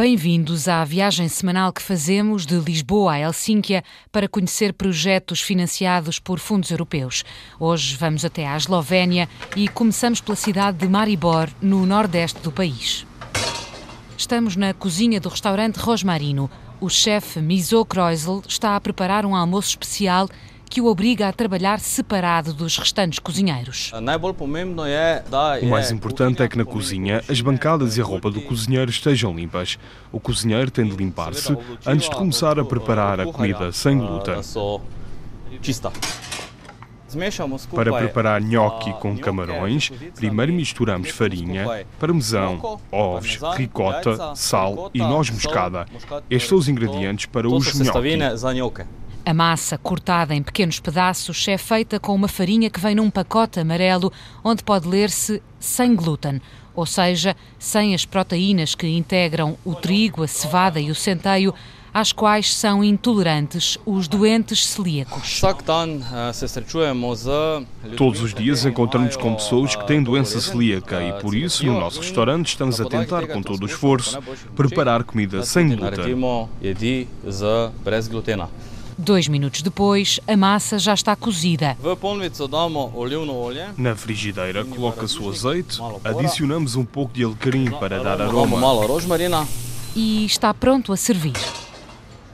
Bem-vindos à viagem semanal que fazemos de Lisboa a Helsínquia para conhecer projetos financiados por fundos europeus. Hoje vamos até à Eslovénia e começamos pela cidade de Maribor, no nordeste do país. Estamos na cozinha do restaurante Rosmarino. O chefe Miso Kreuzl está a preparar um almoço especial que o obriga a trabalhar separado dos restantes cozinheiros. O mais importante é que na cozinha as bancadas e a roupa do cozinheiro estejam limpas. O cozinheiro tem de limpar-se antes de começar a preparar a comida sem glúten. Para preparar gnocchi com camarões, primeiro misturamos farinha, parmesão, ovos, ricota, sal e noz moscada. Estes são os ingredientes para os gnocchi. A massa, cortada em pequenos pedaços, é feita com uma farinha que vem num pacote amarelo onde pode ler-se sem glúten, ou seja, sem as proteínas que integram o trigo, a cevada e o centeio, às quais são intolerantes os doentes celíacos. Todos os dias encontramos com pessoas que têm doença celíaca e por isso no nosso restaurante estamos a tentar com todo o esforço preparar comida sem glúten. Dois minutos depois, a massa já está cozida. Na frigideira coloca-se o azeite, adicionamos um pouco de alecrim para dar aroma. E está pronto a servir.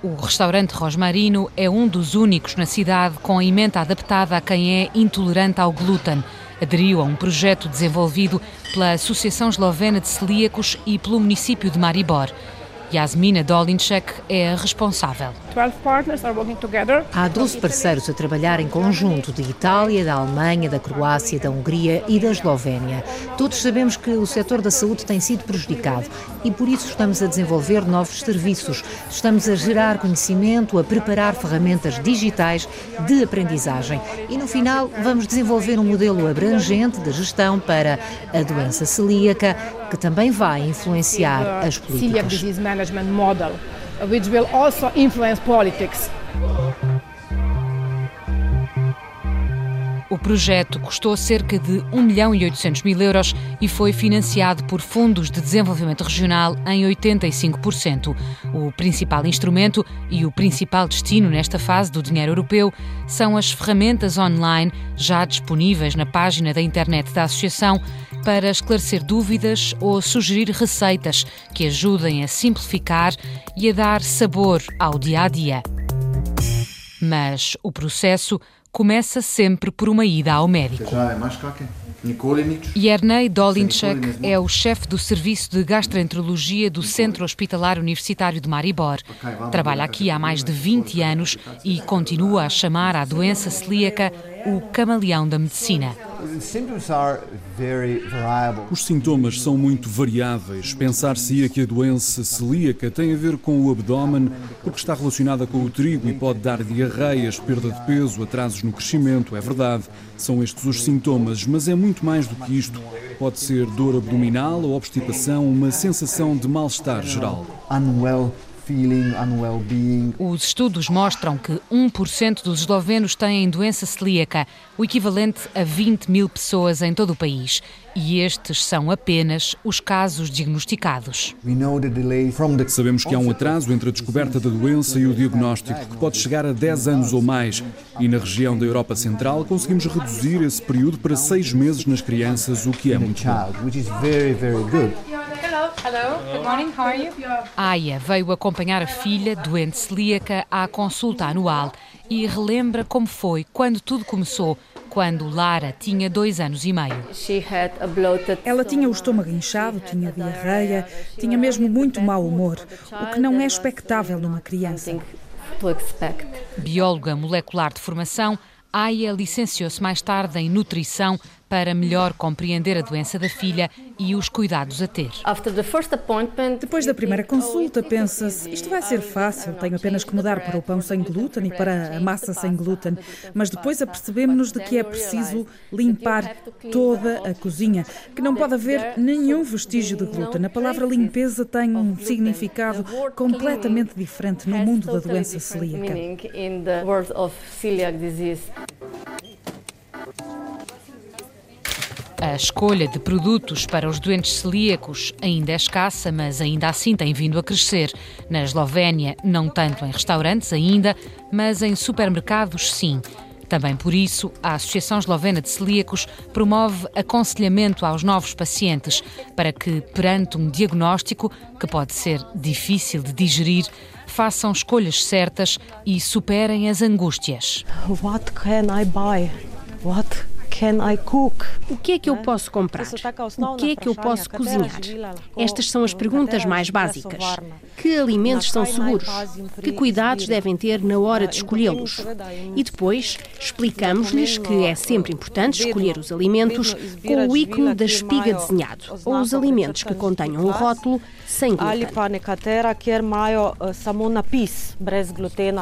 O restaurante Rosmarino é um dos únicos na cidade com a emenda adaptada a quem é intolerante ao glúten. Aderiu a um projeto desenvolvido pela Associação Eslovena de Celíacos e pelo município de Maribor. Yasmina Dolinchek é a responsável. Há 12 parceiros a trabalhar em conjunto de Itália, da Alemanha, da Croácia, da Hungria e da Eslovénia. Todos sabemos que o setor da saúde tem sido prejudicado e por isso estamos a desenvolver novos serviços. Estamos a gerar conhecimento, a preparar ferramentas digitais de aprendizagem e no final vamos desenvolver um modelo abrangente de gestão para a doença celíaca, que também vai influenciar as políticas management model, which will also influence politics. O projeto custou cerca de 1 milhão e 800 mil euros e foi financiado por fundos de desenvolvimento regional em 85%. O principal instrumento e o principal destino nesta fase do dinheiro europeu são as ferramentas online já disponíveis na página da internet da Associação para esclarecer dúvidas ou sugerir receitas que ajudem a simplificar e a dar sabor ao dia a dia. Mas o processo começa sempre por uma ida ao médico. Yernei Dolinchek é o chefe do Serviço de Gastroenterologia do Centro Hospitalar Universitário de Maribor. Trabalha aqui há mais de 20 anos e continua a chamar à doença celíaca o camaleão da medicina. Os sintomas são muito variáveis. Pensar-se-ia que a doença celíaca tem a ver com o abdômen, porque está relacionada com o trigo e pode dar diarreias, perda de peso, atrasos no crescimento, é verdade. São estes os sintomas, mas é muito mais do que isto. Pode ser dor abdominal ou obstipação, uma sensação de mal-estar geral. Os estudos mostram que 1% dos eslovenos têm doença celíaca, o equivalente a 20 mil pessoas em todo o país. E estes são apenas os casos diagnosticados. Sabemos que há um atraso entre a descoberta da doença e o diagnóstico, que pode chegar a 10 anos ou mais. E na região da Europa Central conseguimos reduzir esse período para 6 meses nas crianças, o que é muito bom. Hello, good morning, how are you? Aya veio acompanhar a filha, doente celíaca, à consulta anual e relembra como foi quando tudo começou, quando Lara tinha dois anos e meio. Ela tinha o estômago inchado, tinha diarreia, tinha mesmo muito mau humor, o que não é expectável numa criança. Bióloga molecular de formação, Aya licenciou-se mais tarde em nutrição para melhor compreender a doença da filha e os cuidados a ter. Depois da primeira consulta, pensa-se: isto vai ser fácil, tenho apenas que mudar para o pão sem glúten e para a massa sem glúten. Mas depois apercebemos-nos de que é preciso limpar toda a cozinha, que não pode haver nenhum vestígio de glúten. A palavra limpeza tem um significado completamente diferente no mundo da doença celíaca. A escolha de produtos para os doentes celíacos ainda é escassa, mas ainda assim tem vindo a crescer. Na Eslovénia, não tanto em restaurantes ainda, mas em supermercados sim. Também por isso, a Associação Eslovena de Celíacos promove aconselhamento aos novos pacientes para que, perante um diagnóstico que pode ser difícil de digerir, façam escolhas certas e superem as angústias. What can I buy? What? O que é que eu posso comprar? O que é que eu posso cozinhar? Estas são as perguntas mais básicas. Que alimentos são seguros? Que cuidados devem ter na hora de escolhê-los? E depois explicamos-lhes que é sempre importante escolher os alimentos com o ícone da espiga desenhado, ou os alimentos que contenham o rótulo sem glúten.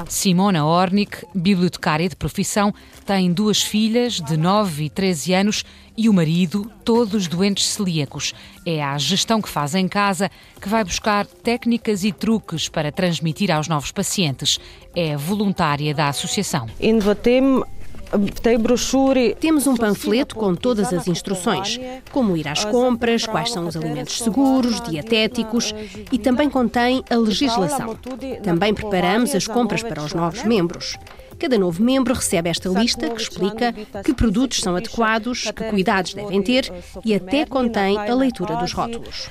Simona Ornik, bibliotecária de profissão, tem duas filhas de 9 e 13 anos e o marido, todos doentes celíacos. É a gestão que faz em casa que vai buscar técnicas e truques para transmitir aos novos pacientes. É voluntária da associação. Temos um panfleto com todas as instruções, como ir às compras, quais são os alimentos seguros, dietéticos e também contém a legislação. Também preparamos as compras para os novos membros. Cada novo membro recebe esta lista que explica que produtos são adequados, que cuidados devem ter e até contém a leitura dos rótulos.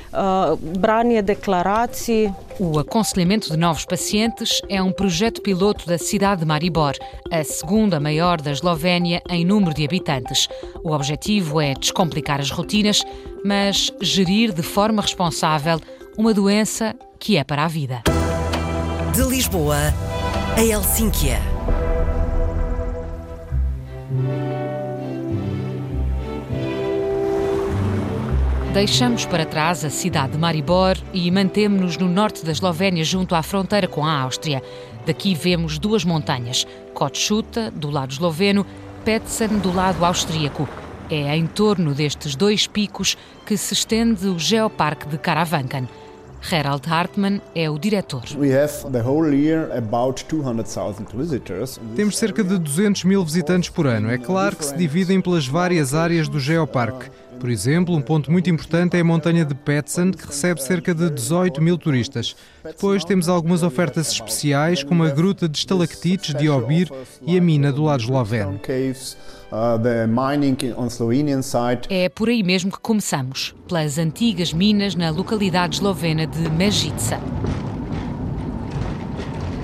O aconselhamento de novos pacientes é um projeto piloto da cidade de Maribor, a segunda maior da Eslovénia em número de habitantes. O objetivo é descomplicar as rotinas, mas gerir de forma responsável uma doença que é para a vida. De Lisboa a Helsínquia. Deixamos para trás a cidade de Maribor e mantemos-nos no norte da Eslovénia, junto à fronteira com a Áustria. Daqui vemos duas montanhas, Kotschuta, do lado esloveno, Petsen, do lado austríaco. É em torno destes dois picos que se estende o Geoparque de Karavanken. Gerald Hartmann é o diretor. Temos cerca de 200 mil visitantes por ano. É claro que se dividem pelas várias áreas do Geoparque. Por exemplo, um ponto muito importante é a montanha de Petsen, que recebe cerca de 18 mil turistas. Depois temos algumas ofertas especiais, como a gruta de estalactites de Obir e a mina do lado esloveno. É por aí mesmo que começamos, pelas antigas minas na localidade eslovena de Mejica.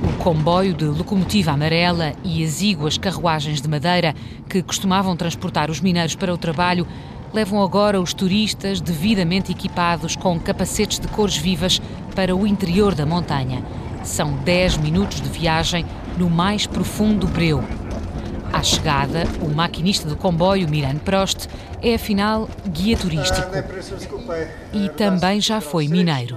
O comboio de locomotiva amarela e exíguas carruagens de madeira que costumavam transportar os mineiros para o trabalho levam agora os turistas devidamente equipados com capacetes de cores vivas para o interior da montanha. São 10 minutos de viagem no mais profundo breu. À chegada, o maquinista do comboio, Miran Prost, é afinal guia turístico. E também já foi mineiro.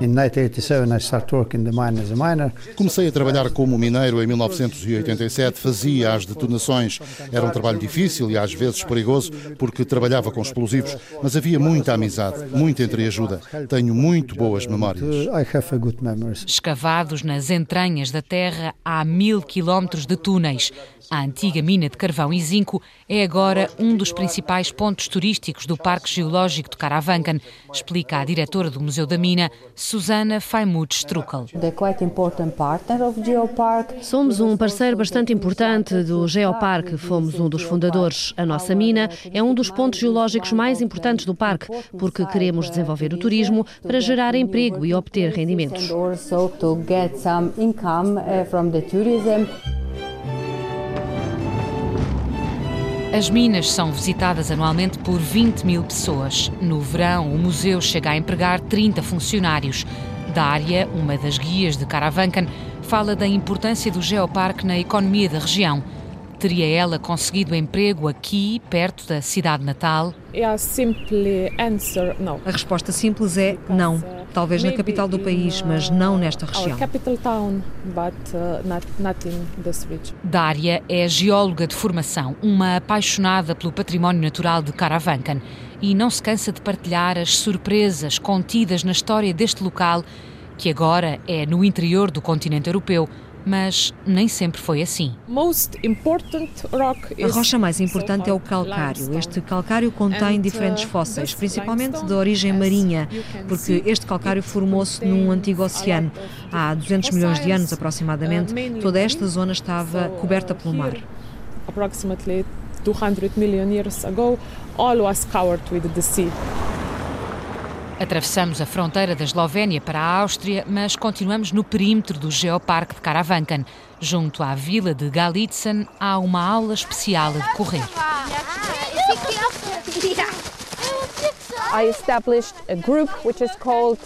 Comecei a trabalhar como mineiro em 1987, fazia as detonações. Era um trabalho difícil e às vezes perigoso, porque trabalhava com explosivos, mas havia muita amizade, muita entreajuda. Tenho muito boas memórias. Escavados nas entranhas da terra há mil quilómetros de túneis. A antiga mina de carvão e zinco é agora um dos principais pontos turísticos do Parque Geológico de Karavankan, explica a diretora do Museu da Mina, Susana Faimut Strukel. Somos um parceiro bastante importante do Geoparque, fomos um dos fundadores. A nossa mina é um dos pontos geológicos mais importantes do parque, porque queremos desenvolver o turismo para gerar emprego e obter rendimentos. As minas são visitadas anualmente por 20 mil pessoas. No verão, o museu chega a empregar 30 funcionários. Dária, uma das guias de Caravancan, fala da importância do geoparque na economia da região. Teria ela conseguido emprego aqui, perto da cidade natal? A resposta simples é não. Talvez na capital do país, mas não nesta região. Dária é geóloga de formação, uma apaixonada pelo património natural de Karavankan e não se cansa de partilhar as surpresas contidas na história deste local, que agora é no interior do continente europeu, mas nem sempre foi assim. A rocha mais importante é o calcário. Este calcário contém uh, diferentes fósseis, principalmente de origem marinha, porque este calcário formou-se num antigo oceano. Há 200 milhões de anos aproximadamente, uh, toda esta zona estava coberta pelo mar. Approximately 200 million years ago, all was covered with the sea. Atravessamos a fronteira da Eslovénia para a Áustria, mas continuamos no perímetro do Geoparque de Karavankan. Junto à vila de Galitzen, há uma aula especial a decorrer. I established a group which is called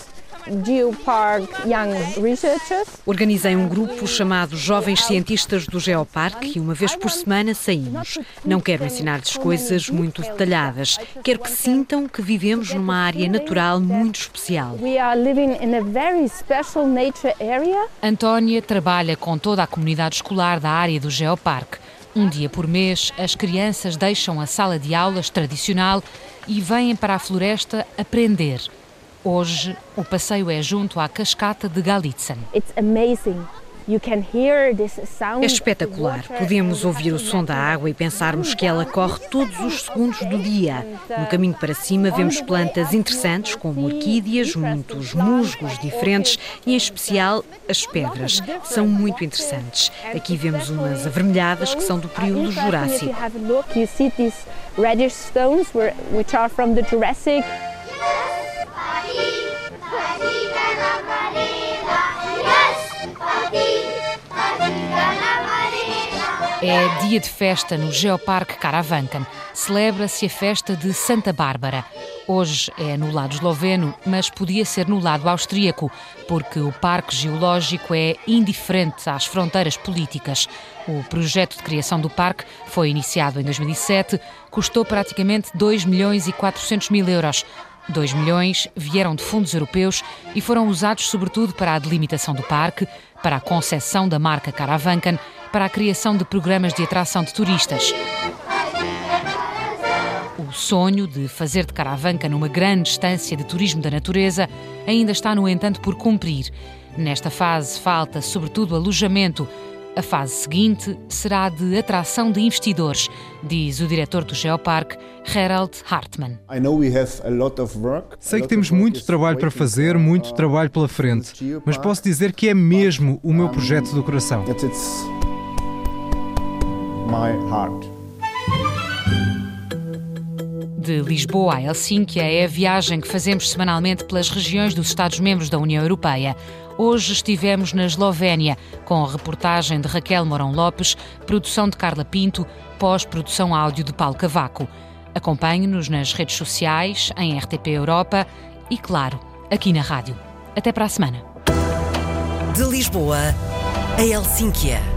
Geopark Young Researchers. Organizei um grupo chamado Jovens Cientistas do Geoparque e uma vez por semana saímos. Não quero ensinar-lhes coisas muito detalhadas. Quero que sintam que vivemos numa área natural muito especial. Antónia trabalha com toda a comunidade escolar da área do Geoparque. Um dia por mês, as crianças deixam a sala de aulas tradicional e vêm para a floresta aprender. Hoje, o passeio é junto à cascata de Galitzen. É espetacular. Podemos ouvir o som da água e pensarmos que ela corre todos os segundos do dia. No caminho para cima vemos plantas interessantes como orquídeas, muitos musgos diferentes e, em especial, as pedras. São muito interessantes. Aqui vemos umas avermelhadas que são do período Jurássico. É dia de festa no Geoparque Caravancan. Celebra-se a festa de Santa Bárbara. Hoje é no lado esloveno, mas podia ser no lado austríaco, porque o Parque Geológico é indiferente às fronteiras políticas. O projeto de criação do parque foi iniciado em 2007, custou praticamente 2 milhões e 400 mil euros. 2 milhões vieram de fundos europeus e foram usados sobretudo para a delimitação do parque, para a concessão da marca Caravancan, para a criação de programas de atração de turistas. O sonho de fazer de Caravancan uma grande estância de turismo da natureza ainda está, no entanto, por cumprir. Nesta fase falta, sobretudo, alojamento a fase seguinte será de atração de investidores, diz o diretor do Geoparque, Gerald Hartmann. Sei que temos muito trabalho para fazer, muito trabalho pela frente, mas posso dizer que é mesmo o meu projeto do coração. De Lisboa a Helsínquia é a viagem que fazemos semanalmente pelas regiões dos Estados-membros da União Europeia. Hoje estivemos na Eslovénia, com a reportagem de Raquel Morão Lopes, produção de Carla Pinto, pós-produção áudio de Paulo Cavaco. Acompanhe-nos nas redes sociais, em RTP Europa e, claro, aqui na rádio. Até para a semana. De Lisboa a Helsínquia.